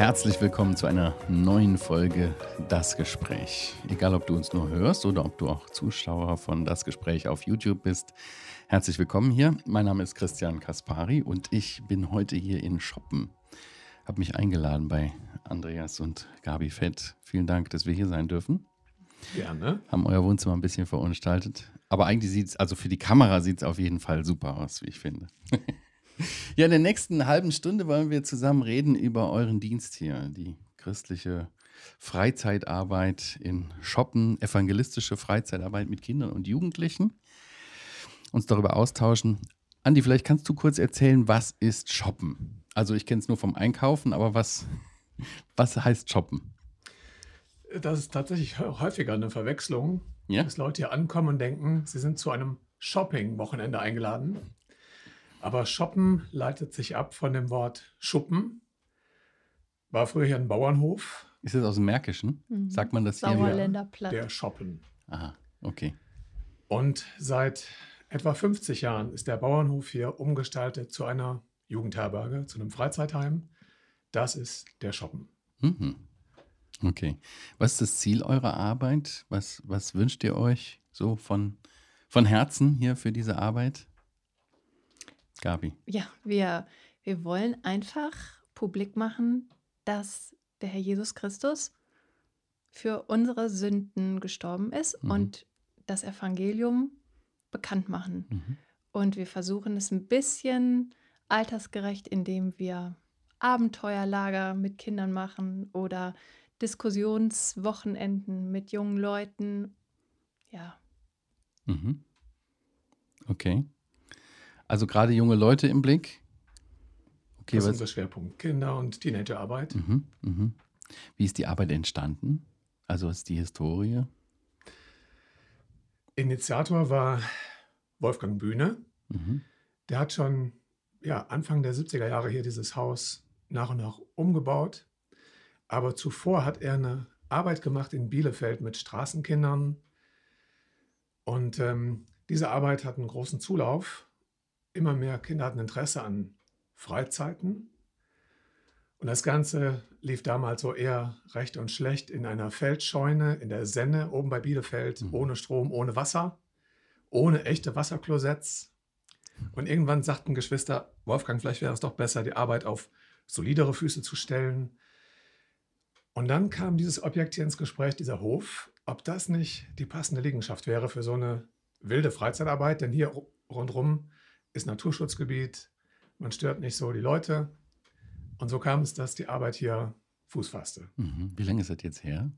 Herzlich willkommen zu einer neuen Folge Das Gespräch. Egal, ob du uns nur hörst oder ob du auch Zuschauer von Das Gespräch auf YouTube bist. Herzlich willkommen hier. Mein Name ist Christian Kaspari und ich bin heute hier in Shoppen. Habe mich eingeladen bei Andreas und Gabi Fett. Vielen Dank, dass wir hier sein dürfen. Gerne. Haben euer Wohnzimmer ein bisschen verunstaltet. Aber eigentlich sieht es, also für die Kamera sieht es auf jeden Fall super aus, wie ich finde. ja, in der nächsten halben Stunde wollen wir zusammen reden über euren Dienst hier, die christliche Freizeitarbeit in Shoppen, evangelistische Freizeitarbeit mit Kindern und Jugendlichen. Uns darüber austauschen. Andi, vielleicht kannst du kurz erzählen, was ist Shoppen? Also ich kenne es nur vom Einkaufen, aber was, was heißt Shoppen? Das ist tatsächlich häufiger eine Verwechslung, Ja? dass Leute hier ankommen und denken, sie sind zu einem Shopping-Wochenende eingeladen. Aber Shoppen leitet sich ab von dem Wort Schuppen. War früher hier ein Bauernhof, Ist das aus dem Märkischen? Mhm. Sagt man das hier? Sauerländer Platt. der Shoppen. Aha, okay. Und seit etwa 50 Jahren ist der Bauernhof hier umgestaltet zu einer Jugendherberge, zu einem Freizeitheim. Das ist der Shoppen. Mhm. Okay. Was ist das Ziel eurer Arbeit? Was, was wünscht ihr euch so von, von Herzen hier für diese Arbeit? Gabi. Ja, wir, wir wollen einfach publik machen, dass der Herr Jesus Christus für unsere Sünden gestorben ist Mhm. und das Evangelium bekannt machen. Mhm. Und wir versuchen es ein bisschen altersgerecht, indem wir Abenteuerlager mit Kindern machen oder Diskussionswochenenden mit jungen Leuten. Ja, Mhm. Okay. Also gerade junge Leute im Blick. Okay, Das ist unser Schwerpunkt. Kinder- und Teenagerarbeit. mhm, mhm. Wie ist die Arbeit entstanden? Also was ist die Historie? Initiator war Wolfgang Bühne. Mhm. Der hat schon ja, Anfang der 70er Jahre hier dieses Haus nach und nach umgebaut. Aber zuvor hat er eine Arbeit gemacht in Bielefeld mit Straßenkindern. Und ähm, diese Arbeit hat einen großen Zulauf. Immer mehr Kinder hatten Interesse an Freizeiten. Und das Ganze lief damals so eher recht und schlecht in einer Feldscheune in der Senne oben bei Bielefeld, Mhm. ohne Strom, ohne Wasser, ohne echte Wasserklosetts. Und irgendwann sagten Geschwister, Wolfgang, vielleicht wäre es doch besser, die Arbeit auf solidere Füße zu stellen. Und dann kam dieses Objekt hier ins Gespräch, dieser Hof, ob das nicht die passende Liegenschaft wäre für so eine wilde Freizeitarbeit, denn hier ru- rundherum ist Naturschutzgebiet, man stört nicht so die Leute. Und so kam es, dass die Arbeit hier Fuß fasste. Mhm. Wie lange ist das jetzt her?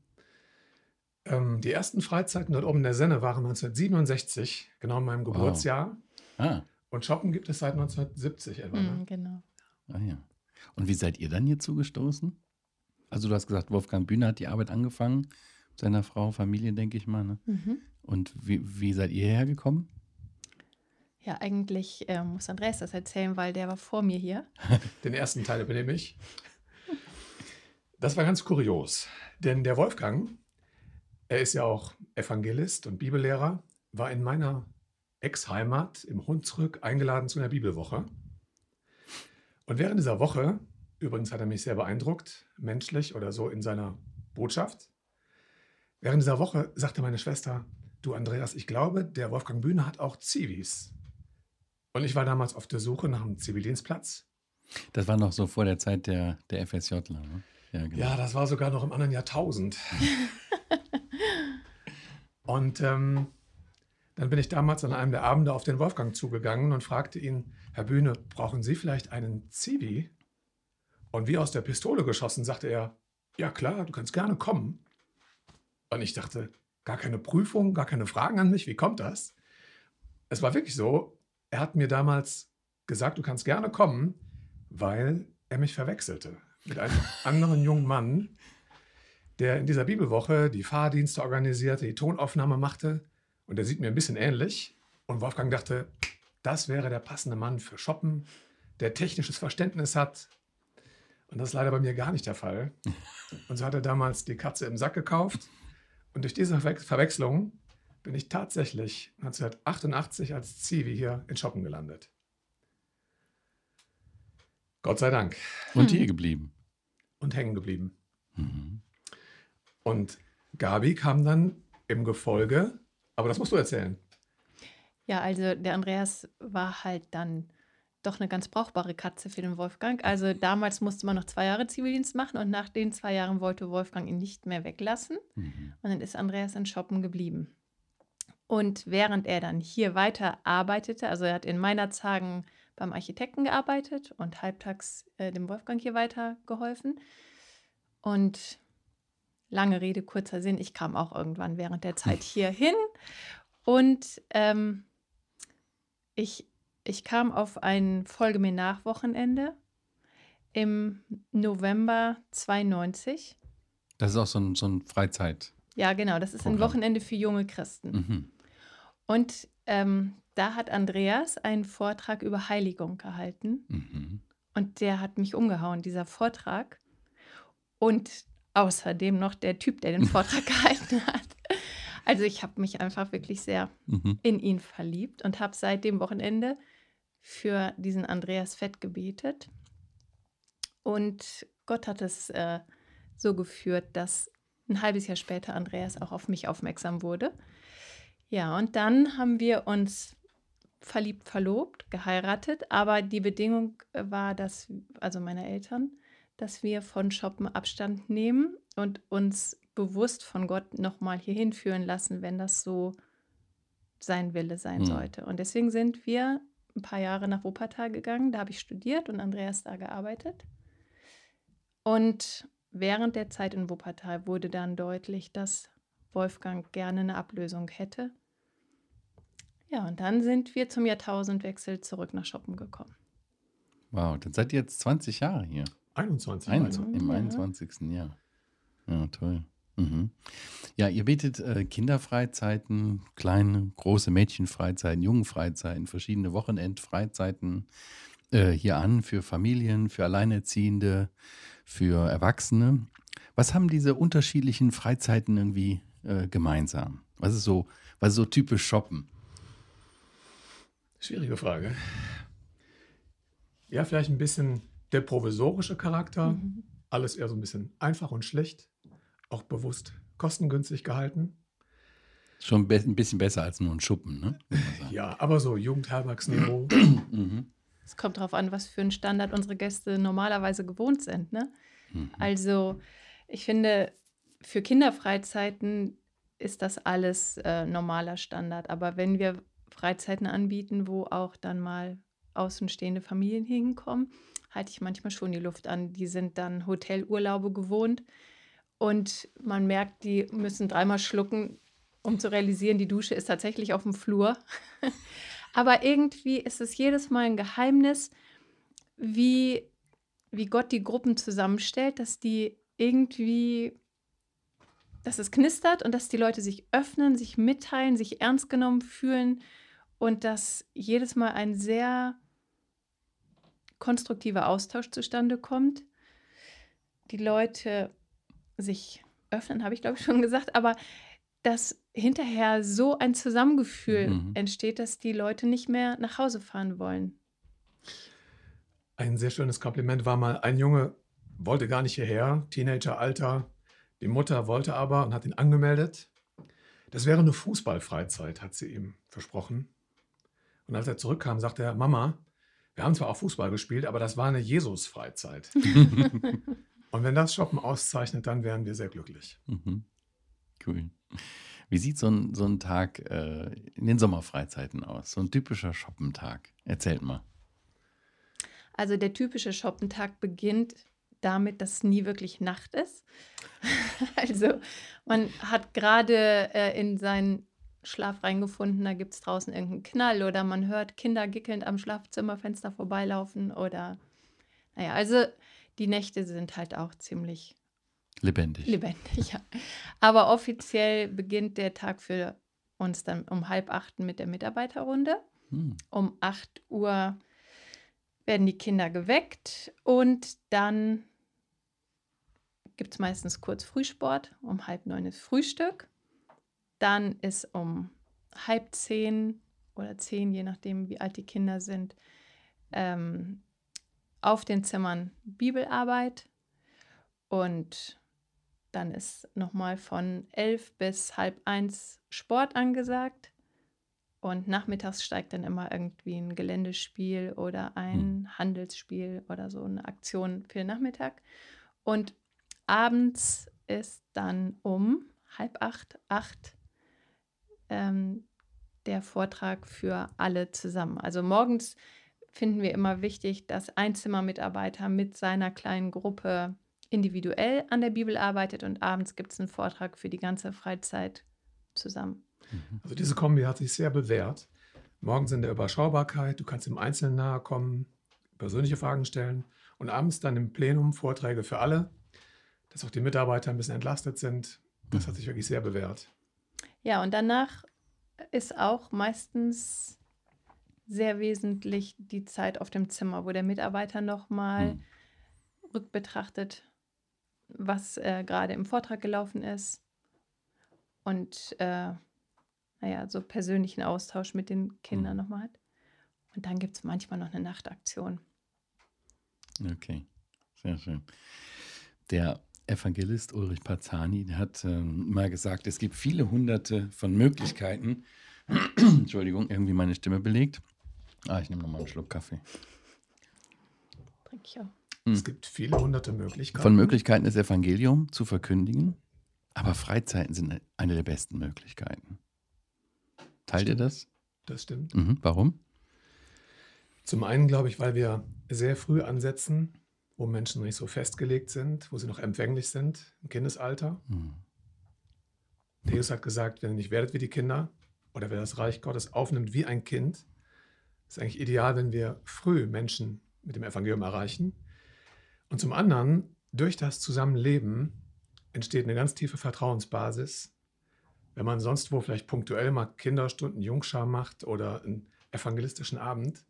Ähm, die ersten Freizeiten dort oben in der Senne waren 1967, genau in meinem Wow. Geburtsjahr. Ah, Und Shoppen gibt es seit 1970 etwa. Ne? mm, genau. ah ja. Und wie seid ihr dann hier zugestoßen? Also du hast gesagt, Wolfgang Bühne hat die Arbeit angefangen, mit seiner Frau, Familie, denke ich mal. Ne? Mhm. Und wie, wie seid ihr hergekommen? Ja, eigentlich äh, muss Andreas das erzählen, weil der war vor mir hier. Den ersten Teil übernehme ich. Das war ganz kurios, denn der Wolfgang, er ist ja auch Evangelist und Bibellehrer, war in meiner Ex-Heimat im Hunsrück eingeladen zu einer Bibelwoche. Und während dieser Woche, übrigens hat er mich sehr beeindruckt, menschlich oder so in seiner Botschaft, während dieser Woche sagte meine Schwester, du Andreas, ich glaube, der Wolfgang Bühne hat auch Zivis. Und ich war damals auf der Suche nach einem Zivildienstplatz Das war noch so vor der Zeit der, der FSJler. Ne? Ja, genau. Ja, das war sogar noch im anderen Jahrtausend. und ähm, dann bin ich damals an einem der Abende auf den Wolfgang zugegangen und fragte ihn, Herr Bühne, brauchen Sie vielleicht einen Zivi? Und wie aus der Pistole geschossen, sagte er, ja klar, du kannst gerne kommen. Und ich dachte, gar keine Prüfung, gar keine Fragen an mich, wie kommt das? Es war wirklich so, er hat mir damals gesagt, du kannst gerne kommen, weil er mich verwechselte mit einem anderen jungen Mann, der in dieser Bibelwoche die Fahrdienste organisierte, die Tonaufnahme machte. Und der sieht mir ein bisschen ähnlich. Und Wolfgang dachte, das wäre der passende Mann für Shoppen, der technisches Verständnis hat. Und das ist leider bei mir gar nicht der Fall. Und so hat er damals die Katze im Sack gekauft. Und durch diese Verwe- Verwechslung bin ich tatsächlich 1988 als Zivi hier in Shoppen gelandet. Gott sei Dank. Und Hm. hier geblieben. und hängen geblieben. Mhm. Und Gabi kam dann im Gefolge, aber das musst du erzählen. Ja, also der Andreas war halt dann doch eine ganz brauchbare Katze für den Wolfgang. Also damals musste man noch zwei Jahre Zivildienst machen und nach den zwei Jahren wollte Wolfgang ihn nicht mehr weglassen. Mhm. Und dann ist Andreas in Shoppen geblieben. Und während er dann hier weiter arbeitete, also er hat in Meinerzhagen beim Architekten gearbeitet und halbtags äh, dem Wolfgang hier weiter geholfen. Und lange Rede, kurzer Sinn, ich kam auch irgendwann während der Zeit hier hin und ähm, ich, ich kam auf ein Folge mir nach Wochenende im November 92. Das ist auch so ein, so ein Freizeit. Ja, genau, das ist ein. Wochenende für junge Christen. Mhm. Und ähm, da hat Andreas einen Vortrag über Heiligung gehalten. Mhm. Und der hat mich umgehauen, dieser Vortrag. Und außerdem noch der Typ, der den Vortrag gehalten hat. Also ich habe mich einfach wirklich sehr Mhm. in ihn verliebt und habe seit dem Wochenende für diesen Andreas Fett gebetet. Und Gott hat es äh, so geführt, dass ein halbes Jahr später Andreas auch auf mich aufmerksam wurde. Ja, und dann haben wir uns verliebt, verlobt, geheiratet, aber die Bedingung äh, war, dass, also meine Eltern, dass wir von Shoppen Abstand nehmen und uns bewusst von Gott nochmal hier hinführen lassen, wenn das so sein Wille sein Hm. sollte. Und deswegen sind wir ein paar Jahre nach Wuppertal gegangen. Da habe ich studiert und Andreas da gearbeitet. Und während der Zeit in Wuppertal wurde dann deutlich, dass Wolfgang gerne eine Ablösung hätte. Ja, und dann sind wir zum Jahrtausendwechsel zurück nach Shoppen gekommen. Wow, dann seid ihr jetzt 20 Jahre hier. 21. Ein, meinst du? Im Ja. 21. Jahr. Ja, toll. Mhm. Ja, ihr bietet äh, Kinderfreizeiten, kleine, große Mädchenfreizeiten, Jungenfreizeiten, verschiedene Wochenendfreizeiten äh, hier an für Familien, für Alleinerziehende, für Erwachsene. Was haben diese unterschiedlichen Freizeiten irgendwie äh, gemeinsam? Was ist so, was ist so typisch Shoppen? Schwierige Frage. Ja, vielleicht ein bisschen der provisorische Charakter. Mhm. Alles eher so ein bisschen einfach und schlicht. Auch bewusst kostengünstig gehalten. Schon be ein bisschen besser als nur ein Schuppen, ne? Ja, aber so Jugendherbergsniveau. Mhm. Es kommt darauf an, was für einen Standard unsere Gäste normalerweise gewohnt sind. Ne? Mhm. Also ich finde, für Kinderfreizeiten ist das alles äh, normaler Standard. Aber wenn wir Freizeiten anbieten, wo auch dann mal außenstehende Familien hinkommen, halte ich manchmal schon die Luft an. Die sind dann Hotelurlaube gewohnt und man merkt, die müssen dreimal schlucken, um zu realisieren, die Dusche ist tatsächlich auf dem Flur. Aber irgendwie ist es jedes Mal ein Geheimnis, wie, wie Gott die Gruppen zusammenstellt, dass die irgendwie, dass es knistert und dass die Leute sich öffnen, sich mitteilen, sich ernst genommen fühlen und dass jedes Mal ein sehr konstruktiver Austausch zustande kommt. Die Leute sich öffnen, habe ich glaube ich schon gesagt, aber dass hinterher so ein Zusammengefühl Mhm. entsteht, dass die Leute nicht mehr nach Hause fahren wollen. Ein sehr schönes Kompliment war mal, ein Junge wollte gar nicht hierher, Teenageralter. Die Mutter wollte aber und hat ihn angemeldet. Das wäre eine Fußballfreizeit, hat sie ihm versprochen. Und als er zurückkam, sagte er, Mama, wir haben zwar auch Fußball gespielt, aber das war eine Jesus-Freizeit. und wenn das Shoppen auszeichnet, dann wären wir sehr glücklich. Mhm. Cool. Wie sieht so ein, so ein Tag äh, in den Sommerfreizeiten aus? So ein typischer Shoppentag. Erzählt mal. Also der typische Shoppentag beginnt damit, dass nie wirklich Nacht ist. also man hat gerade äh, in seinen Schlaf reingefunden, da gibt es draußen irgendeinen Knall oder man hört Kinder gickelnd am Schlafzimmerfenster vorbeilaufen oder naja, also die Nächte sind halt auch ziemlich Lebendig. lebendig. Ja. Aber offiziell beginnt der Tag für uns dann um halb acht mit der Mitarbeiterrunde. Hm. Um 8 Uhr werden die Kinder geweckt und dann gibt es meistens kurz Frühsport. Um halb neun ist Frühstück. Dann ist um halb zehn oder zehn, je nachdem, wie alt die Kinder sind, ähm, auf den Zimmern Bibelarbeit. Und dann ist nochmal von elf bis halb eins Sport angesagt. Und nachmittags steigt dann immer irgendwie ein Geländespiel oder ein Hm. Handelsspiel oder so eine Aktion für den Nachmittag. Und abends ist dann um halb acht, acht ähm, der Vortrag für alle zusammen. Also morgens finden wir immer wichtig, dass ein Zimmermitarbeiter mit seiner kleinen Gruppe individuell an der Bibel arbeitet und abends gibt es einen Vortrag für die ganze Freizeit zusammen. Mhm. Also diese Kombi hat sich sehr bewährt. Morgens in der Überschaubarkeit, du kannst im Einzelnen nahe kommen, persönliche Fragen stellen und abends dann im Plenum Vorträge für alle, dass auch die Mitarbeiter ein bisschen entlastet sind. Das hat sich wirklich sehr bewährt. Ja, und danach ist auch meistens sehr wesentlich die Zeit auf dem Zimmer, wo der Mitarbeiter nochmal Hm. rückbetrachtet, was äh, gerade im Vortrag gelaufen ist und äh, naja, so persönlichen Austausch mit den Kindern Hm. nochmal hat. Und dann gibt es manchmal noch eine Nachtaktion. Okay, sehr schön. Der Evangelist Ulrich Parzani der hat ähm, mal gesagt, es gibt viele hunderte von Möglichkeiten. Entschuldigung, irgendwie meine Stimme belegt. Ah, ich nehme nochmal einen Schluck Kaffee. Trinke ich auch. Hm. Es gibt viele hunderte Möglichkeiten. Von Möglichkeiten das Evangelium zu verkündigen, aber Freizeiten sind eine der besten Möglichkeiten. Teilt ihr das? Das stimmt. Mhm. Warum? Zum einen glaube ich, weil wir sehr früh ansetzen, wo Menschen noch nicht so festgelegt sind, wo sie noch empfänglich sind im Kindesalter. Mhm. Jesus hat gesagt, wenn ihr nicht werdet wie die Kinder oder wer das Reich Gottes aufnimmt wie ein Kind, ist eigentlich ideal, wenn wir früh Menschen mit dem Evangelium erreichen. Und zum anderen, durch das Zusammenleben entsteht eine ganz tiefe Vertrauensbasis. Wenn man sonst wo vielleicht punktuell mal Kinderstunden, Jungschar macht oder einen evangelistischen Abend.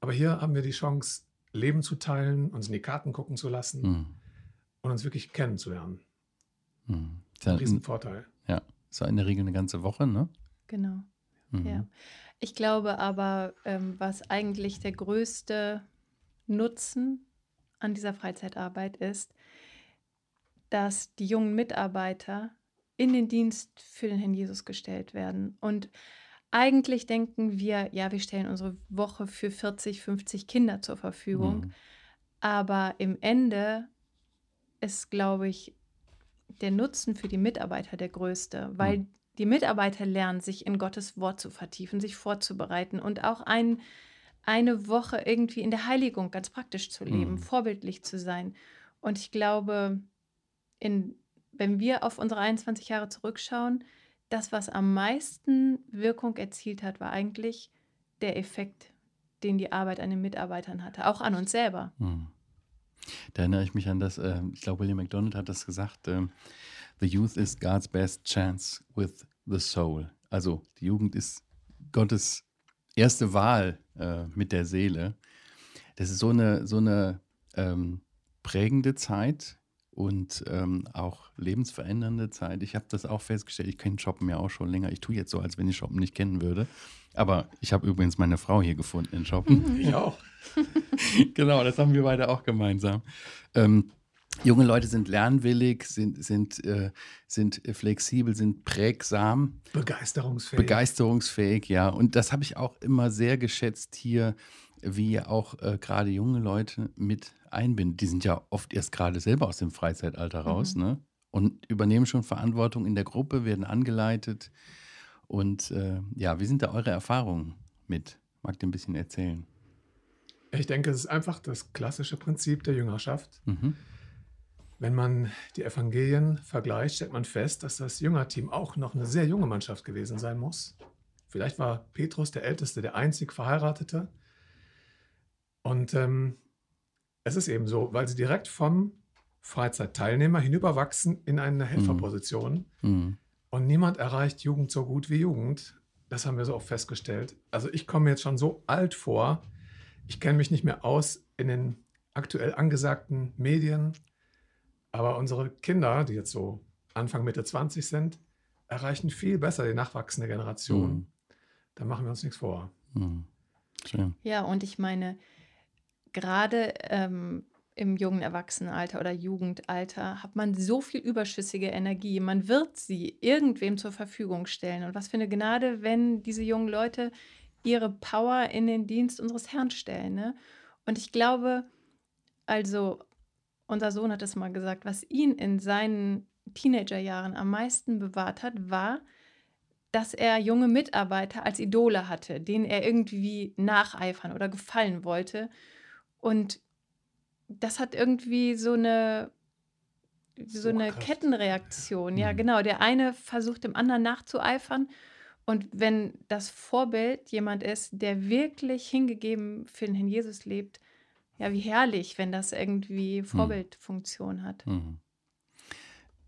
Aber hier haben wir die Chance, Leben zu teilen, uns in die Karten gucken zu lassen Mhm. und uns wirklich kennenzulernen. Mhm. Ist Ein ja, Riesenvorteil. ja, ja in der Regel eine ganze Woche, ne? Genau. Mhm. Ja. Ich glaube aber, ähm, was eigentlich der größte Nutzen an dieser Freizeitarbeit ist, dass die jungen Mitarbeiter in den Dienst für den Herrn Jesus gestellt werden. Und eigentlich denken wir, ja, wir stellen unsere Woche für 40, 50 Kinder zur Verfügung. Mhm. Aber im Ende ist, glaube ich, der Nutzen für die Mitarbeiter der größte, weil Mhm. die Mitarbeiter lernen, sich in Gottes Wort zu vertiefen, sich vorzubereiten und auch ein, eine Woche irgendwie in der Heiligung ganz praktisch zu leben, Mhm. vorbildlich zu sein. Und ich glaube, in, wenn wir auf unsere 21 Jahre zurückschauen, das, was am meisten Wirkung erzielt hat, war eigentlich der Effekt, den die Arbeit an den Mitarbeitern hatte, auch an uns selber. Hm. Da erinnere ich mich an das, äh, ich glaube, William MacDonald hat das gesagt, ähm, The youth is God's best chance with the soul. Also die Jugend ist Gottes erste Wahl äh, mit der Seele. Das ist so eine, so eine ähm, prägende Zeit und ähm, auch lebensverändernde Zeit. Ich habe das auch festgestellt, ich kenne Shoppen ja auch schon länger. Ich tue jetzt so, als wenn ich Shoppen nicht kennen würde. Aber ich habe übrigens meine Frau hier gefunden in Shoppen. Ich auch. genau, das haben wir beide auch gemeinsam. Ähm, junge Leute sind lernwillig, sind, sind, äh, sind flexibel, sind prägsam, Begeisterungsfähig. begeisterungsfähig, ja. Und das habe ich auch immer sehr geschätzt hier, wie ihr auch äh, gerade junge Leute mit einbindet. Die sind ja oft erst gerade selber aus dem Freizeitalter raus, Mhm. ne? Und übernehmen schon Verantwortung in der Gruppe, werden angeleitet. Und äh, ja, wie sind da eure Erfahrungen mit? Mag ihr ein bisschen erzählen? ich denke, es ist einfach das klassische Prinzip der Jüngerschaft. Mhm. Wenn man die Evangelien vergleicht, stellt man fest, dass das Jüngerteam auch noch eine sehr junge Mannschaft gewesen sein muss. Vielleicht war Petrus der Älteste, der einzig Verheiratete. Und ähm, es ist eben so, weil sie direkt vom Freizeitteilnehmer hinüberwachsen in eine Helferposition. Mhm. Und niemand erreicht Jugend so gut wie Jugend. Das haben wir so oft festgestellt. Also ich komme mir jetzt schon so alt vor. Ich kenne mich nicht mehr aus in den aktuell angesagten Medien. Aber unsere Kinder, die jetzt so Anfang, Mitte 20 sind, erreichen viel besser die nachwachsende Generation. Mhm. Da machen wir uns nichts vor. Mhm. Schön. Ja, und ich meine, gerade ähm, im jungen Erwachsenenalter oder Jugendalter hat man so viel überschüssige Energie. Man wird sie irgendwem zur Verfügung stellen. Und was für eine Gnade, wenn diese jungen Leute ihre Power in den Dienst unseres Herrn stellen. Ne? Und ich glaube, also unser Sohn hat es mal gesagt, was ihn in seinen Teenagerjahren am meisten bewahrt hat, war, dass er junge Mitarbeiter als Idole hatte, denen er irgendwie nacheifern oder gefallen wollte. Und das hat irgendwie so eine so eine Kettenreaktion. Ja, Mhm. genau. Der eine versucht dem anderen nachzueifern. Und wenn das Vorbild jemand ist, der wirklich hingegeben für den Herrn Jesus lebt, ja, wie herrlich, wenn das irgendwie Vorbildfunktion hat. Mhm.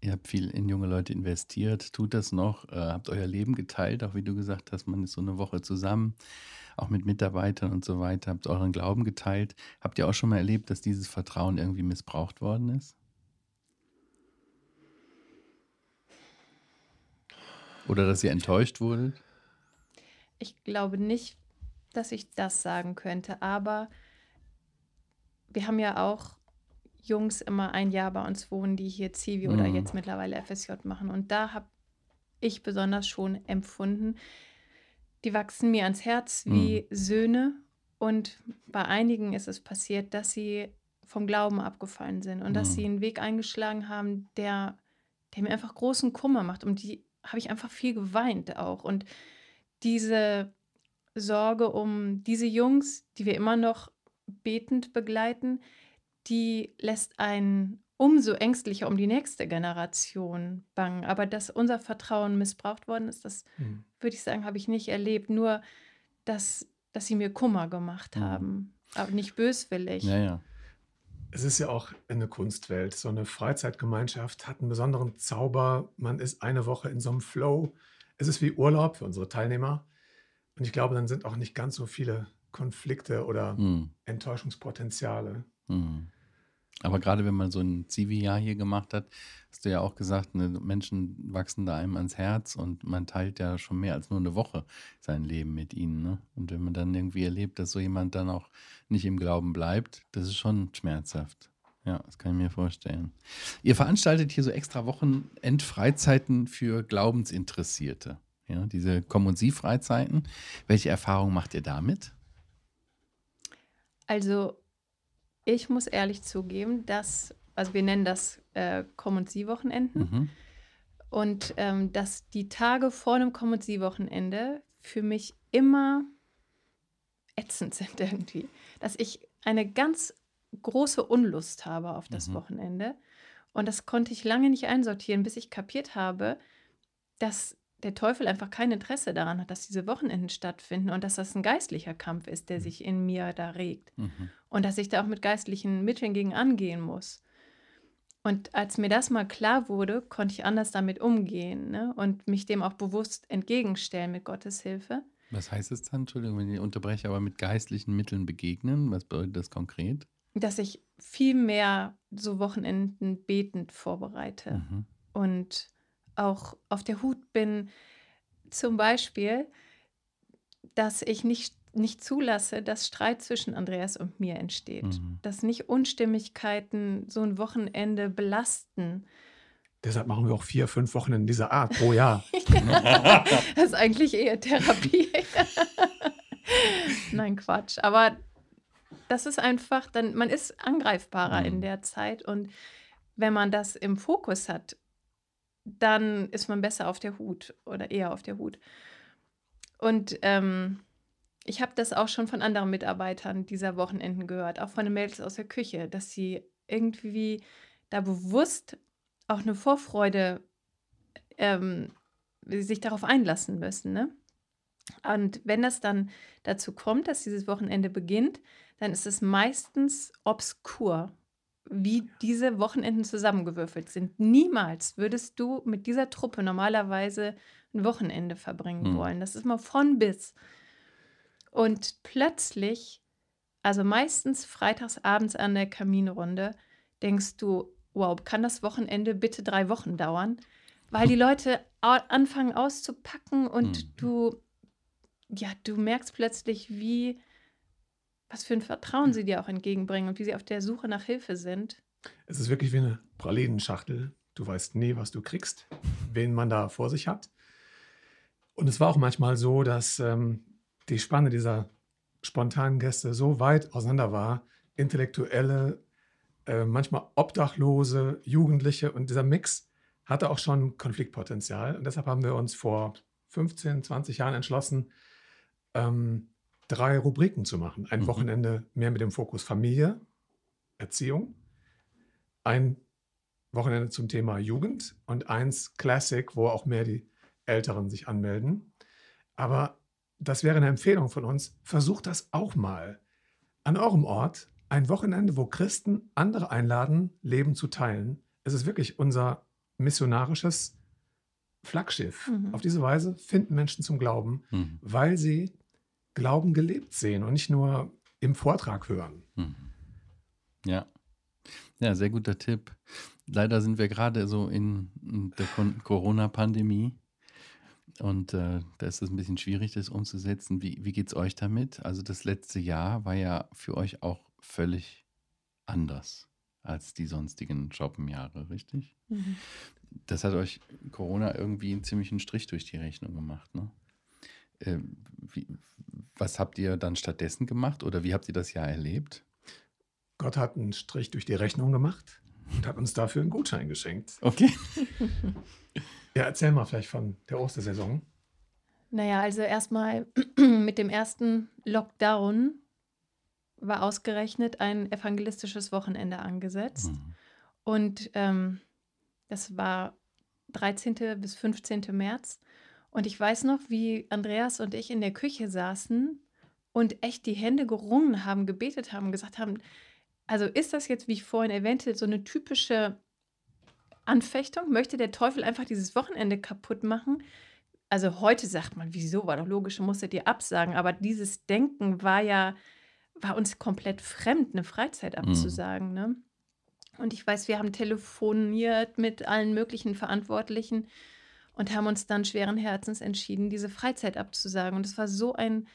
Ihr habt viel in junge Leute investiert, tut das noch, äh, habt euer Leben geteilt, auch wie du gesagt hast, man ist so eine Woche zusammen, auch mit Mitarbeitern und so weiter, habt euren Glauben geteilt. Habt ihr auch schon mal erlebt, dass dieses Vertrauen irgendwie missbraucht worden ist? Oder dass ihr enttäuscht wurdet? Ich glaube nicht, dass ich das sagen könnte, aber wir haben ja auch Jungs immer ein Jahr bei uns wohnen, die hier Zivi oder Mhm. jetzt mittlerweile FSJ machen. Und da habe ich besonders schon empfunden, die wachsen mir ans Herz wie Söhne. Und bei einigen ist es passiert, dass sie vom Glauben abgefallen sind und dass Mhm. sie einen Weg eingeschlagen haben, der, der mir einfach großen Kummer macht. Um die habe ich einfach viel geweint auch. Und diese Sorge um diese Jungs, die wir immer noch betend begleiten, die lässt einen umso ängstlicher um die nächste Generation bangen. Aber dass unser Vertrauen missbraucht worden ist, das Hm. würde ich sagen, habe ich nicht erlebt. Nur, dass, dass sie mir Kummer gemacht Mhm. haben. Aber nicht böswillig. Ja, ja. Es ist ja auch eine Kunstwelt. So eine Freizeitgemeinschaft hat einen besonderen Zauber. Man ist eine Woche in so einem Flow. Es ist wie Urlaub für unsere Teilnehmer. Und ich glaube, dann sind auch nicht ganz so viele Konflikte oder Hm. Enttäuschungspotenziale. Mhm. Aber gerade wenn man so ein Zivi-Jahr hier gemacht hat, hast du ja auch gesagt, ne, Menschen wachsen da einem ans Herz und man teilt ja schon mehr als nur eine Woche sein Leben mit ihnen. Ne? Und wenn man dann irgendwie erlebt, dass so jemand dann auch nicht im Glauben bleibt, das ist schon schmerzhaft. Ja, das kann ich mir vorstellen. Ihr veranstaltet hier so extra Wochenendfreizeiten für Glaubensinteressierte. Ja, diese Komm- und Sie-Freizeiten. Welche Erfahrungen macht ihr damit? Also, ich muss ehrlich zugeben, dass, also wir nennen das äh, Komm- und Sie-Wochenenden. Mhm. Und ähm, dass die Tage vor einem Komm- und Sie-Wochenende für mich immer ätzend sind irgendwie. Dass ich eine ganz große Unlust habe auf das Mhm. Wochenende. Und das konnte ich lange nicht einsortieren, bis ich kapiert habe, dass der Teufel einfach kein Interesse daran hat, dass diese Wochenenden stattfinden und dass das ein geistlicher Kampf ist, der Mhm. sich in mir da regt. Mhm. Und dass ich da auch mit geistlichen Mitteln gegen angehen muss. Und als mir das mal klar wurde, konnte ich anders damit umgehen ne? und mich dem auch bewusst entgegenstellen mit Gottes Hilfe. Was heißt es dann, Entschuldigung, wenn ich unterbreche, aber mit geistlichen Mitteln begegnen? Was bedeutet das konkret? Dass ich viel mehr so Wochenenden betend vorbereite Mhm. und auch auf der Hut bin, zum Beispiel, dass ich nicht, nicht zulasse, dass Streit zwischen Andreas und mir entsteht. Mhm. Dass nicht Unstimmigkeiten so ein Wochenende belasten. Deshalb machen wir auch vier, fünf Wochen in dieser Art pro Jahr. Das ist eigentlich eher Therapie. Nein, Quatsch. Aber das ist einfach, dann, man ist angreifbarer Mhm. in der Zeit. Und wenn man das im Fokus hat, dann ist man besser auf der Hut oder eher auf der Hut. Und ähm, ich habe das auch schon von anderen Mitarbeitern dieser Wochenenden gehört, auch von den Mädels aus der Küche, dass sie irgendwie da bewusst auch eine Vorfreude ähm, sich darauf einlassen müssen. Ne? Und wenn das dann dazu kommt, dass dieses Wochenende beginnt, dann ist es meistens obskur, wie diese Wochenenden zusammengewürfelt sind. Niemals würdest du mit dieser Truppe normalerweise ein Wochenende verbringen Hm. wollen. Das ist mal von bis. Und plötzlich, also meistens freitags abends an der Kaminrunde, denkst du, wow, kann das Wochenende bitte drei Wochen dauern? Weil die Leute au- anfangen auszupacken und Mhm. du, ja, du merkst plötzlich, wie, was für ein Vertrauen sie dir auch entgegenbringen und wie sie auf der Suche nach Hilfe sind. Es ist wirklich wie eine Pralinenschachtel. Du weißt nie, was du kriegst, wen man da vor sich hat. Und es war auch manchmal so, dass ähm, die Spanne dieser spontanen Gäste so weit auseinander war, intellektuelle, äh, manchmal Obdachlose, Jugendliche und dieser Mix hatte auch schon Konfliktpotenzial. Und deshalb haben wir uns vor 15, 20 Jahren entschlossen, ähm, drei Rubriken zu machen. Ein mhm. Wochenende mehr mit dem Fokus Familie, Erziehung, ein Wochenende zum Thema Jugend und eins Classic, wo auch mehr die Älteren sich anmelden. Aber das wäre eine Empfehlung von uns. Versucht das auch mal. An eurem Ort ein Wochenende, wo Christen andere einladen, Leben zu teilen. Es ist wirklich unser missionarisches Flaggschiff. Mhm. Auf diese Weise finden Menschen zum Glauben, mhm. weil sie Glauben gelebt sehen und nicht nur im Vortrag hören. Mhm. Ja. Ja, sehr guter Tipp. Leider sind wir gerade so in der Corona-Pandemie und äh, da ist es ein bisschen schwierig, das umzusetzen. Wie, wie geht es euch damit? Also das letzte Jahr war ja für euch auch völlig anders als die sonstigen Shoppenjahre, richtig? Mhm. Das hat euch Corona irgendwie einen ziemlichen Strich durch die Rechnung gemacht, ne? Äh, wie, was habt ihr dann stattdessen gemacht oder wie habt ihr das Jahr erlebt? Gott hat einen Strich durch die Rechnung gemacht und hat uns dafür einen Gutschein geschenkt. Okay. ja, erzähl mal vielleicht von der Ostersaison. Naja, also erstmal mit dem ersten Lockdown war ausgerechnet ein evangelistisches Wochenende angesetzt. Mhm. Und ähm, das war 13. bis 15. März. Und ich weiß noch, wie Andreas und ich in der Küche saßen und echt die Hände gerungen haben, gebetet haben, gesagt haben, also ist das jetzt, wie ich vorhin erwähnte, so eine typische Anfechtung? Möchte der Teufel einfach dieses Wochenende kaputt machen? Also heute sagt man, wieso, war doch logisch, musstet ihr absagen. Aber dieses Denken war ja, war uns komplett fremd, eine Freizeit mhm. abzusagen. Mhm. Ne? Und ich weiß, wir haben telefoniert mit allen möglichen Verantwortlichen und haben uns dann schweren Herzens entschieden, diese Freizeit abzusagen. Und es war so ein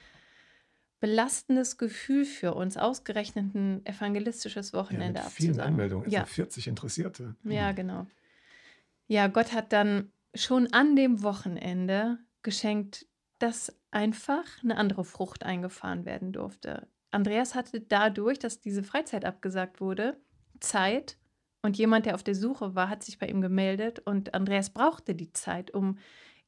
belastendes Gefühl für uns, ausgerechnet ein evangelistisches Wochenende ja, mit vielen abzusagen. Anmeldungen, ja. 40 Interessierte. Ja, genau. Ja, Gott hat dann schon an dem Wochenende geschenkt, dass einfach eine andere Frucht eingefahren werden durfte. Andreas hatte dadurch, dass diese Freizeit abgesagt wurde, Zeit und jemand, der auf der Suche war, hat sich bei ihm gemeldet und Andreas brauchte die Zeit, um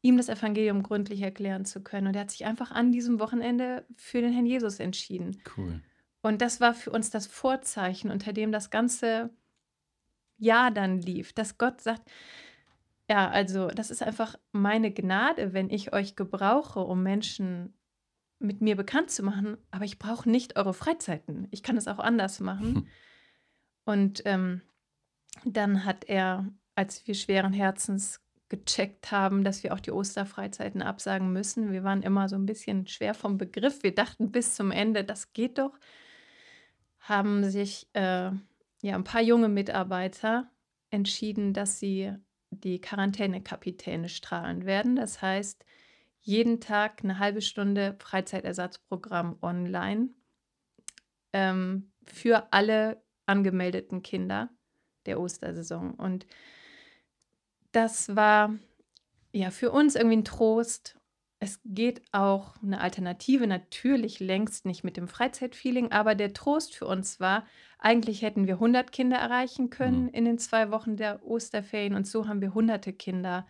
ihm das Evangelium gründlich erklären zu können. Und er hat sich einfach an diesem Wochenende für den Herrn Jesus entschieden. Cool. Und das war für uns das Vorzeichen, unter dem das ganze Jahr dann lief, dass Gott sagt, ja, also das ist einfach meine Gnade, wenn ich euch gebrauche, um Menschen mit mir bekannt zu machen, aber ich brauche nicht eure Freizeiten. Ich kann es auch anders machen. Hm. Und ähm, dann hat er, als wir schweren Herzens gecheckt haben, dass wir auch die Osterfreizeiten absagen müssen. Wir waren immer so ein bisschen schwer vom Begriff. Wir dachten bis zum Ende, das geht doch. Haben sich äh, ja ein paar junge Mitarbeiter entschieden, dass sie die Quarantänekapitäne strahlen werden. Das heißt, jeden Tag eine halbe Stunde Freizeitersatzprogramm online ähm, für alle angemeldeten Kinder der Ostersaison. Und das war ja für uns irgendwie ein Trost. Es geht auch eine Alternative, natürlich längst nicht mit dem Freizeitfeeling, aber der Trost für uns war, eigentlich hätten wir 100 Kinder erreichen können mhm. in den zwei Wochen der Osterferien und so haben wir hunderte Kinder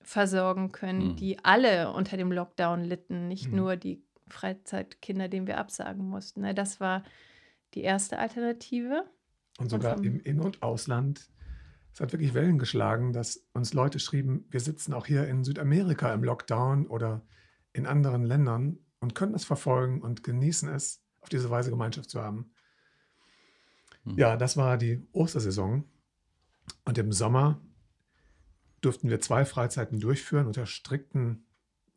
versorgen können, mhm. die alle unter dem Lockdown litten, nicht mhm. nur die Freizeitkinder, denen wir absagen mussten. Ne, das war die erste Alternative. Und sogar im In- und Ausland es hat wirklich Wellen geschlagen, dass uns Leute schrieben, wir sitzen auch hier in Südamerika im Lockdown oder in anderen Ländern und können es verfolgen und genießen es, auf diese Weise Gemeinschaft zu haben. Hm. Ja, das war die Ostersaison. Und im Sommer durften wir zwei Freizeiten durchführen unter strikten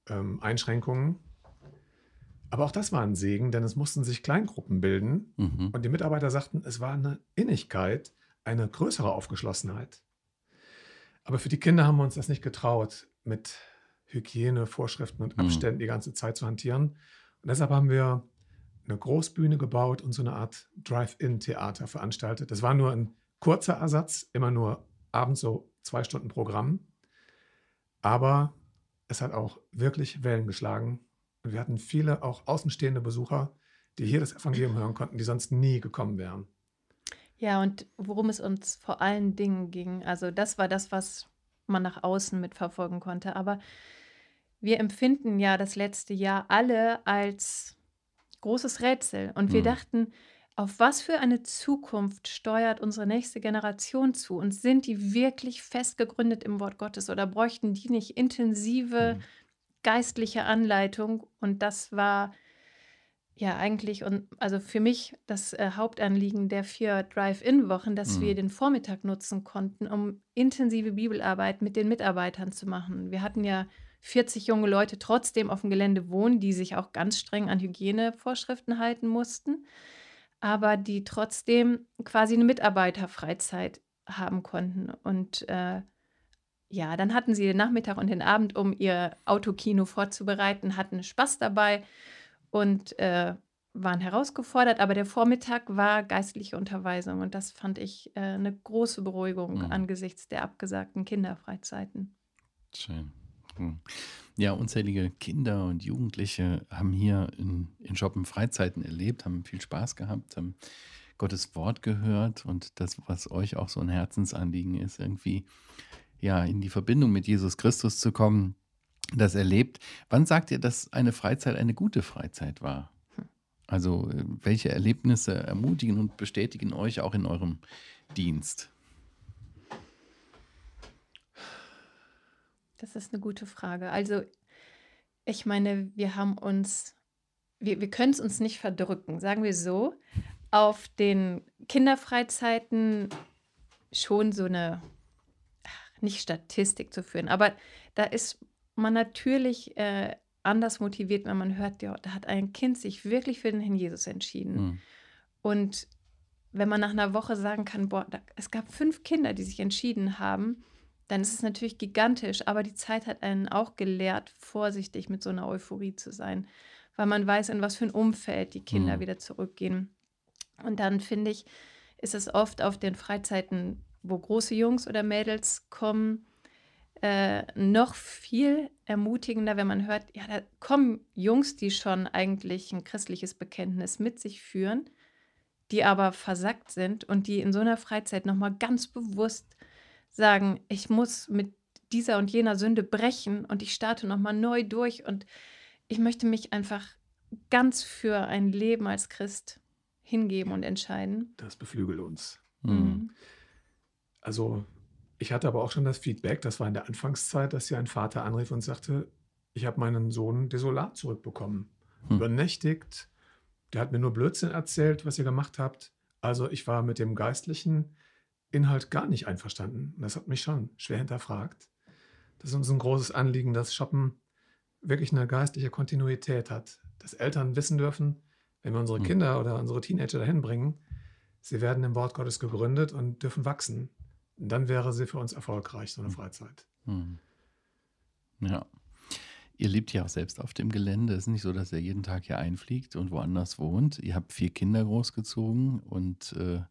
ähm, Einschränkungen. Aber auch das war ein Segen, denn es mussten sich Kleingruppen bilden. Mhm. Und die Mitarbeiter sagten, es war eine Innigkeit, eine größere Aufgeschlossenheit. Aber für die Kinder haben wir uns das nicht getraut, mit Hygienevorschriften und mhm. Abständen mhm. die ganze Zeit zu hantieren. Und deshalb haben wir eine Großbühne gebaut und so eine Art Drive-In-Theater veranstaltet. Das war nur ein kurzer Ersatz, immer nur abends so zwei Stunden Programm. Aber es hat auch wirklich Wellen geschlagen. Und wir hatten viele auch außenstehende Besucher, die hier das Evangelium hören konnten, die sonst nie gekommen wären. Ja, und worum es uns vor allen Dingen ging, also das war das, was man nach außen mitverfolgen konnte. Aber wir empfinden ja das letzte Jahr alle als großes Rätsel. Und wir Mhm. dachten, auf was für eine Zukunft steuert unsere nächste Generation zu? Und sind die wirklich fest gegründet im Wort Gottes oder bräuchten die nicht intensive Mhm. Geistliche Anleitung? Und das war ja eigentlich, und also für mich das äh, Hauptanliegen der vier Drive-In-Wochen, dass wir Mhm. den Vormittag nutzen konnten, um intensive Bibelarbeit mit den Mitarbeitern zu machen. Wir hatten ja 40 junge Leute trotzdem auf dem Gelände wohnen, die sich auch ganz streng an Hygienevorschriften halten mussten, aber die trotzdem quasi eine Mitarbeiterfreizeit haben konnten. Und äh, ja, dann hatten sie den Nachmittag und den Abend, um ihr Autokino vorzubereiten, hatten Spaß dabei und äh, waren herausgefordert, aber der Vormittag war geistliche Unterweisung und das fand ich äh, eine große Beruhigung Mhm. angesichts der abgesagten Kinderfreizeiten. Schön. Hm. Ja, unzählige Kinder und Jugendliche haben hier in, in Shoppen Freizeiten erlebt, haben viel Spaß gehabt, haben Gottes Wort gehört und das, was euch auch so ein Herzensanliegen ist, irgendwie ja in die Verbindung mit Jesus Christus zu kommen, das erlebt. Wann sagt ihr, dass eine Freizeit eine gute Freizeit war? Also, äh, welche Erlebnisse ermutigen und bestätigen euch auch in eurem Dienst? Das ist eine gute Frage. Also, ich meine, wir haben uns, wir, wir können es uns nicht verdrücken, sagen wir so, auf den Kinderfreizeiten schon so eine, nicht Statistik zu führen, aber da ist man natürlich äh, anders motiviert, wenn man hört, ja, da hat ein Kind sich wirklich für den Herrn Jesus entschieden. Hm. Und wenn man nach einer Woche sagen kann, boah, da, es gab fünf Kinder, die sich entschieden haben, dann ist es natürlich gigantisch. Aber die Zeit hat einen auch gelehrt, vorsichtig mit so einer Euphorie zu sein, weil man weiß, in was für ein Umfeld die Kinder Mhm. wieder zurückgehen. Und dann finde ich, ist es oft auf den Freizeiten, wo große Jungs oder Mädels kommen, äh, noch viel ermutigender, wenn man hört, ja, da kommen Jungs, die schon eigentlich ein christliches Bekenntnis mit sich führen, die aber versackt sind und die in so einer Freizeit nochmal ganz bewusst sagen, ich muss mit dieser und jener Sünde brechen und ich starte nochmal neu durch und ich möchte mich einfach ganz für ein Leben als Christ hingeben und entscheiden. Das beflügelt uns. Hm. Also ich hatte aber auch schon das Feedback, das war in der Anfangszeit, dass hier ein Vater anrief und sagte, ich habe meinen Sohn desolat zurückbekommen. Hm. Übernächtigt. Der hat mir nur Blödsinn erzählt, was ihr gemacht habt. Also ich war mit dem geistlichen Inhalt gar nicht einverstanden. Das hat mich schon schwer hinterfragt. Das ist uns ein großes Anliegen, dass Shoppen wirklich eine geistliche Kontinuität hat. Dass Eltern wissen dürfen, wenn wir unsere Hm. Kinder oder unsere Teenager dahin bringen, sie werden im Wort Gottes gegründet und dürfen wachsen. Dann wäre sie für uns erfolgreich, so eine Freizeit. Hm. Ja. Ihr lebt ja auch selbst auf dem Gelände. Es ist nicht so, dass ihr jeden Tag hier einfliegt und woanders wohnt. Ihr habt vier Kinder großgezogen und äh,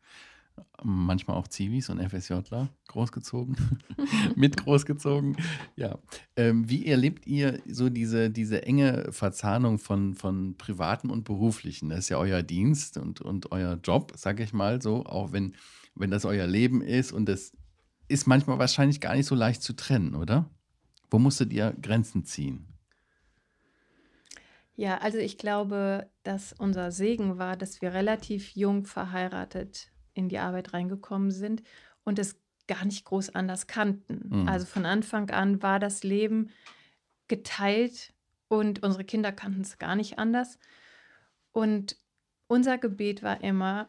manchmal auch Zivis und FSJler großgezogen, mit großgezogen. Ja. Ähm, wie erlebt ihr so diese, diese enge Verzahnung von, von Privaten und Beruflichen? Das ist ja euer Dienst und, und euer Job, sage ich mal so, auch wenn, wenn das euer Leben ist und das ist manchmal wahrscheinlich gar nicht so leicht zu trennen, oder? Wo musstet ihr Grenzen ziehen? Ja, also ich glaube, dass unser Segen war, dass wir relativ jung verheiratet in die Arbeit reingekommen sind und es gar nicht groß anders kannten. Mhm. Also von Anfang an war das Leben geteilt und unsere Kinder kannten es gar nicht anders. Und unser Gebet war immer,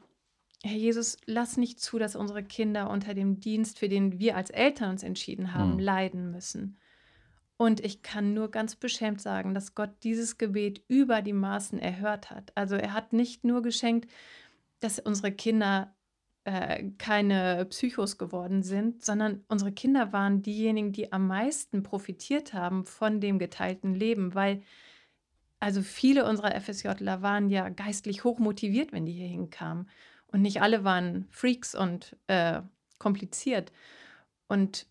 Herr Jesus, lass nicht zu, dass unsere Kinder unter dem Dienst, für den wir als Eltern uns entschieden haben, Mhm. leiden müssen. Und ich kann nur ganz beschämt sagen, dass Gott dieses Gebet über die Maßen erhört hat. Also er hat nicht nur geschenkt, dass unsere Kinder äh, keine Psychos geworden sind, sondern unsere Kinder waren diejenigen, die am meisten profitiert haben von dem geteilten Leben, weil also viele unserer FSJler waren ja geistlich hoch motiviert, wenn die hier hinkamen. Und nicht alle waren Freaks und äh, kompliziert. Und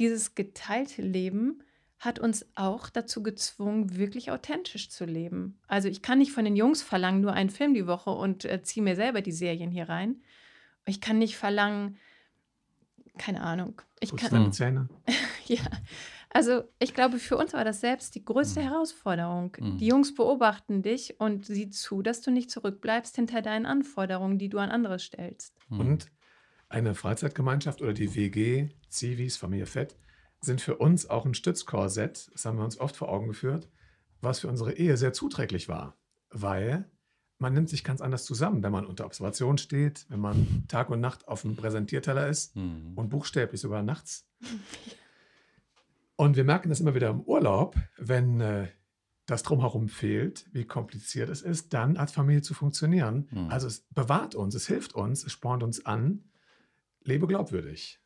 dieses geteilte Leben hat uns auch dazu gezwungen, wirklich authentisch zu leben. Also ich kann nicht von den Jungs verlangen, nur einen Film die Woche und äh, ziehe mir selber die Serien hier rein. Ich kann nicht verlangen, keine Ahnung. Ich Putzt kann, deine Zähne. ja, also ich glaube, für uns war das selbst die größte Mhm. Herausforderung. Mhm. Die Jungs beobachten dich und sieh zu, dass du nicht zurückbleibst hinter deinen Anforderungen, die du an andere stellst. Hm. Und eine Freizeitgemeinschaft oder die WG, Zivis, Familie Fett, sind für uns auch ein Stützkorsett, das haben wir uns oft vor Augen geführt, was für unsere Ehe sehr zuträglich war. Weil man nimmt sich ganz anders zusammen, wenn man unter Observation steht, wenn man Tag und Nacht auf dem Präsentierteller ist Hm. und buchstäblich sogar nachts. Und wir merken das immer wieder im Urlaub, wenn äh, das drumherum fehlt, wie kompliziert es ist, dann als Familie zu funktionieren. Mhm. Also es bewahrt uns, es hilft uns, es spornt uns an. Lebe glaubwürdig.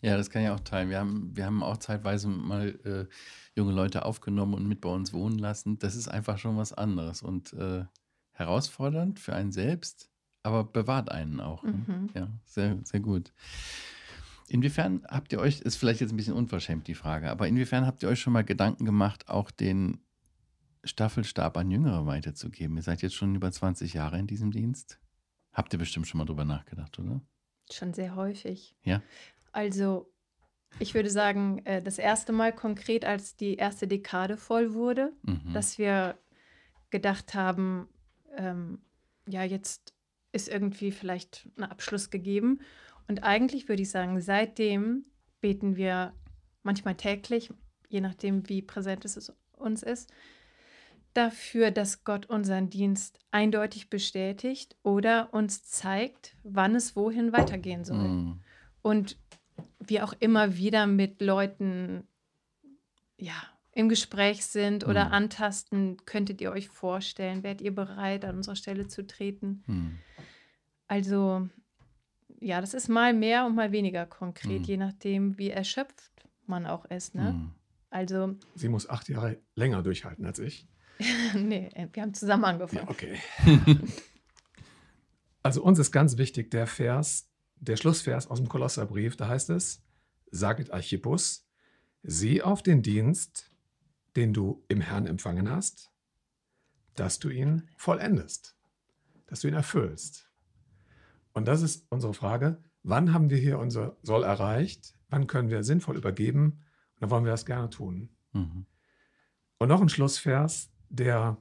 Ja, das kann ich auch teilen. Wir haben, wir haben auch zeitweise mal äh, junge Leute aufgenommen und mit bei uns wohnen lassen. Das ist einfach schon was anderes und äh, herausfordernd für einen selbst, aber bewahrt einen auch. Ne? Mhm. Ja, sehr, sehr gut. Inwiefern habt ihr euch, ist vielleicht jetzt ein bisschen unverschämt die Frage, aber inwiefern habt ihr euch schon mal Gedanken gemacht, auch den Staffelstab an Jüngere weiterzugeben? Ihr seid jetzt schon über 20 Jahre in diesem Dienst. Habt ihr bestimmt schon mal drüber nachgedacht, oder? Schon sehr häufig. Ja. Also, ich würde sagen, äh, das erste Mal konkret, als die erste Dekade voll wurde, Mhm. dass wir gedacht haben, ähm, ja, jetzt ist irgendwie vielleicht ein Abschluss gegeben. Und eigentlich würde ich sagen, seitdem beten wir manchmal täglich, je nachdem, wie präsent es uns ist, dafür, dass Gott unseren Dienst eindeutig bestätigt oder uns zeigt, wann es wohin weitergehen soll. Mhm. Und wir auch immer wieder mit Leuten ja, im Gespräch sind oder Mhm. antasten, könntet ihr euch vorstellen, wärt ihr bereit, an unserer Stelle zu treten? Mhm. Also, ja, das ist mal mehr und mal weniger konkret, Mhm. je nachdem, wie erschöpft man auch ist. Ne? Mhm. Also, Sie muss acht Jahre länger durchhalten als ich. nee, wir haben zusammen angefangen. Ja, okay. also uns ist ganz wichtig der Vers, der Schlussvers aus dem Kolosserbrief, da heißt es, saget Archippus, sieh auf den Dienst, den du im Herrn empfangen hast, dass du ihn vollendest, dass du ihn erfüllst. Und das ist unsere Frage, wann haben wir hier unser Soll erreicht, wann können wir sinnvoll übergeben und dann wollen wir das gerne tun. Mhm. Und noch ein Schlussvers, der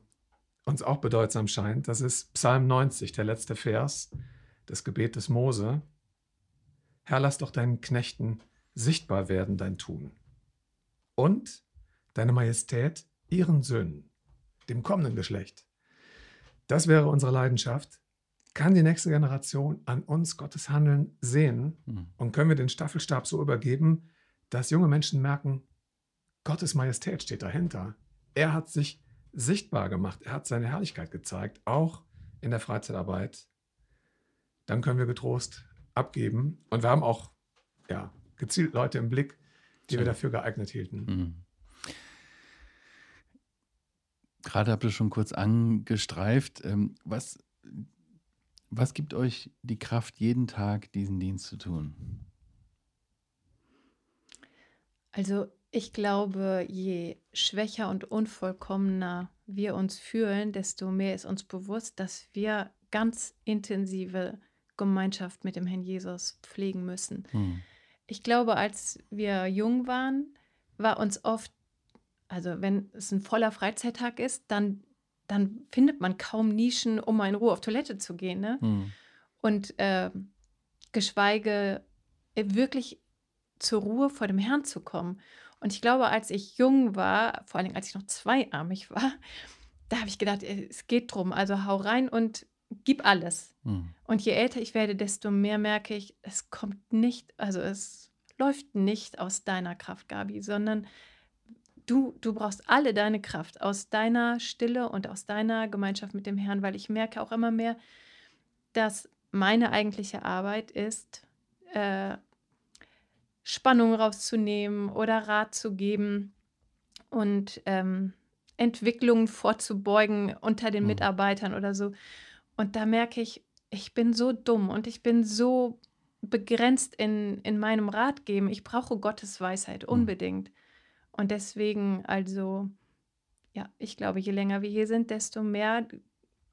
uns auch bedeutsam scheint, das ist Psalm 90, der letzte Vers, das Gebet des Mose. Herr, lass doch deinen Knechten sichtbar werden dein Tun und deine Majestät ihren Söhnen, dem kommenden Geschlecht. Das wäre unsere Leidenschaft. Kann die nächste Generation an uns Gottes Handeln sehen Mhm. und können wir den Staffelstab so übergeben, dass junge Menschen merken, Gottes Majestät steht dahinter. Er hat sich sichtbar gemacht. Er hat seine Herrlichkeit gezeigt, auch in der Freizeitarbeit. Dann können wir getrost abgeben. Und wir haben auch ja, gezielt Leute im Blick, die wir Schön. dafür geeignet hielten. Mhm. Gerade habt ihr schon kurz angestreift. Ähm, was, was gibt euch die Kraft, jeden Tag diesen Dienst zu tun? Also ich glaube, je schwächer und unvollkommener wir uns fühlen, desto mehr ist uns bewusst, dass wir ganz intensive Gemeinschaft mit dem Herrn Jesus pflegen müssen. Mhm. Ich glaube, als wir jung waren, war uns oft, also wenn es ein voller Freizeittag ist, dann, dann findet man kaum Nischen, um mal in Ruhe auf Toilette zu gehen. Ne? Mhm. und äh, geschweige wirklich zur Ruhe vor dem Herrn zu kommen. Und ich glaube, als ich jung war, vor allem als ich noch zweiarmig war, da habe ich gedacht, äh, es geht drum, also hau rein und gib alles. Mhm. Und je älter ich werde, desto mehr merke ich, es kommt nicht, also es läuft nicht aus deiner Kraft, Gabi, sondern du, du brauchst alle deine Kraft aus deiner Stille und aus deiner Gemeinschaft mit dem Herrn, weil ich merke auch immer mehr, dass meine eigentliche Arbeit ist, äh, Spannung rauszunehmen oder Rat zu geben und ähm, Entwicklungen vorzubeugen unter den Mhm. Mitarbeitern oder so. Und da merke ich, ich bin so dumm und ich bin so begrenzt in, in meinem Ratgeben. Ich brauche Gottes Weisheit Mhm. unbedingt. Und deswegen, also, ja, ich glaube, je länger wir hier sind, desto mehr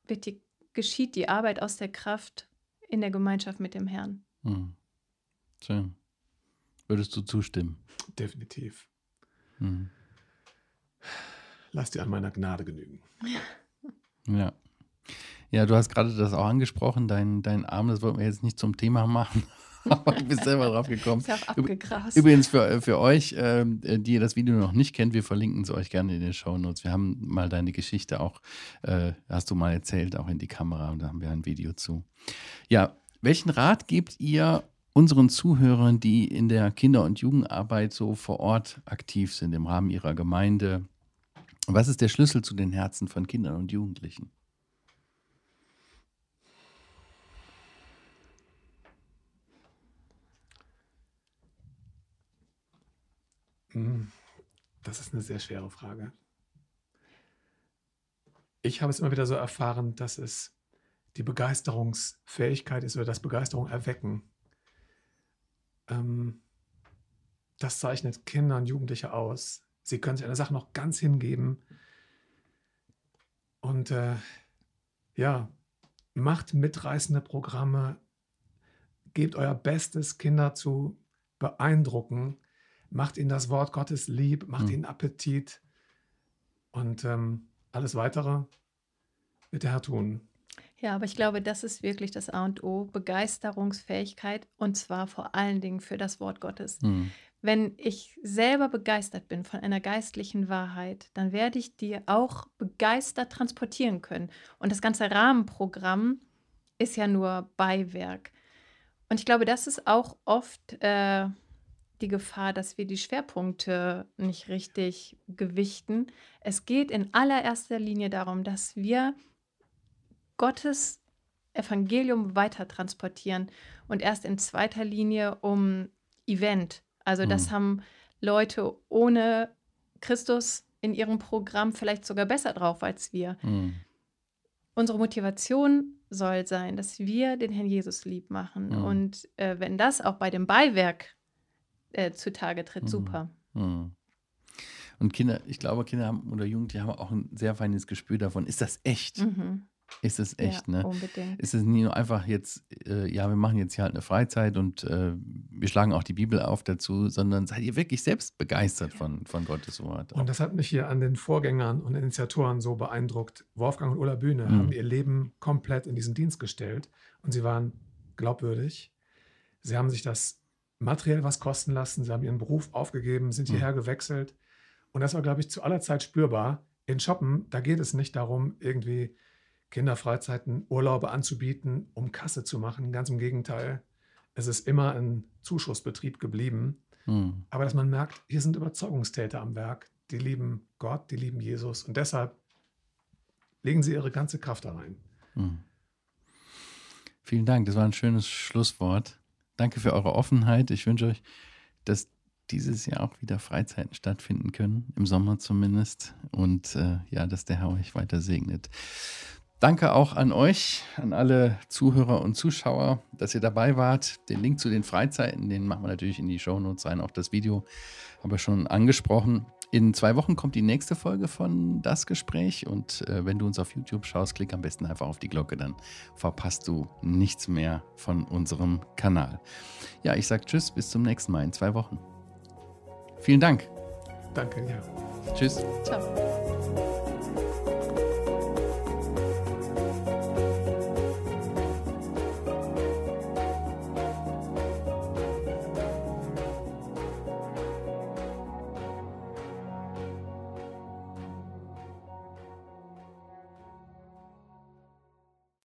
wird die, geschieht die Arbeit aus der Kraft in der Gemeinschaft mit dem Herrn. Hm. Schön. Würdest du zustimmen? Definitiv. Hm. Lass dir an meiner Gnade genügen. Ja. Ja, du hast gerade das auch angesprochen, dein, dein Arm, das wollten wir jetzt nicht zum Thema machen, aber du bist selber drauf gekommen. Ist ja auch abgegrast. Übrigens für, für euch, ähm, die ihr das Video noch nicht kennt, wir verlinken es euch gerne in den Show Notes. Wir haben mal deine Geschichte auch, äh, hast du mal erzählt, auch in die Kamera und da haben wir ein Video zu. Ja, welchen Rat gebt ihr unseren Zuhörern, die in der Kinder- und Jugendarbeit so vor Ort aktiv sind, im Rahmen ihrer Gemeinde? Was ist der Schlüssel zu den Herzen von Kindern und Jugendlichen? Das ist eine sehr schwere Frage. Ich habe es immer wieder so erfahren, dass es die Begeisterungsfähigkeit ist oder das Begeisterung erwecken. Ähm, das zeichnet Kinder und Jugendliche aus. Sie können sich einer Sache noch ganz hingeben. Und äh, ja, macht mitreißende Programme, gebt euer Bestes, Kinder zu beeindrucken, macht ihnen das Wort Gottes lieb, macht Hm. ihnen Appetit und ähm, alles weitere wird der Herr tun. Ja, aber ich glaube, das ist wirklich das A und O, Begeisterungsfähigkeit und zwar vor allen Dingen für das Wort Gottes. Hm. Wenn ich selber begeistert bin von einer geistlichen Wahrheit, dann werde ich die auch begeistert transportieren können. Und das ganze Rahmenprogramm ist ja nur Beiwerk. Und ich glaube, das ist auch oft äh, die Gefahr, dass wir die Schwerpunkte nicht richtig gewichten. Es geht in allererster Linie darum, dass wir Gottes Evangelium weiter transportieren und erst in zweiter Linie um Event. Also das Mhm. haben Leute ohne Christus in ihrem Programm vielleicht sogar besser drauf als wir. Hm. Unsere Motivation soll sein, dass wir den Herrn Jesus lieb machen. Mhm. Und äh, wenn das auch bei dem Beiwerk äh, zutage tritt, Mhm. super. Hm. Und Kinder, ich glaube, Kinder haben oder Jugendliche haben auch ein sehr feines Gespür davon. Ist das echt? Mhm. Ist es echt, ja, ne? unbedingt. Ist es nie nur einfach jetzt, äh, ja, wir machen jetzt hier halt eine Freizeit und äh, wir schlagen auch die Bibel auf dazu, sondern seid ihr wirklich selbst begeistert von, von Gottes Wort? Und das hat mich hier an den Vorgängern und Initiatoren so beeindruckt. Wolfgang und Ulla Bühne Mhm. haben ihr Leben komplett in diesen Dienst gestellt und sie waren glaubwürdig. Sie haben sich das materiell was kosten lassen, sie haben ihren Beruf aufgegeben, sind Mhm. hierher gewechselt. Und das war, glaube ich, zu aller Zeit spürbar. In Shoppen, da geht es nicht darum, irgendwie Kinderfreizeiten, Urlaube anzubieten, um Kasse zu machen. Ganz im Gegenteil. Es ist immer ein Zuschussbetrieb geblieben. Hm. Aber dass man merkt, hier sind Überzeugungstäter am Werk. Die lieben Gott, die lieben Jesus. Und deshalb legen sie ihre ganze Kraft da rein. Hm. Vielen Dank, das war ein schönes Schlusswort. Danke für eure Offenheit. Ich wünsche euch, dass dieses Jahr auch wieder Freizeiten stattfinden können, im Sommer zumindest. Und äh, ja, dass der Herr euch weiter segnet. Danke auch an euch, an alle Zuhörer und Zuschauer, dass ihr dabei wart. Den Link zu den Freizeiten, den machen wir natürlich in die Shownotes rein. Auch das Video habe ich schon angesprochen. In zwei Wochen kommt die nächste Folge von Das Gespräch. Und äh, wenn du uns auf YouTube schaust, klick am besten einfach auf die Glocke, dann verpasst du nichts mehr von unserem Kanal. Ja, ich sage Tschüss, bis zum nächsten Mal in zwei Wochen. Vielen Dank. Danke, ja. Tschüss. Ciao.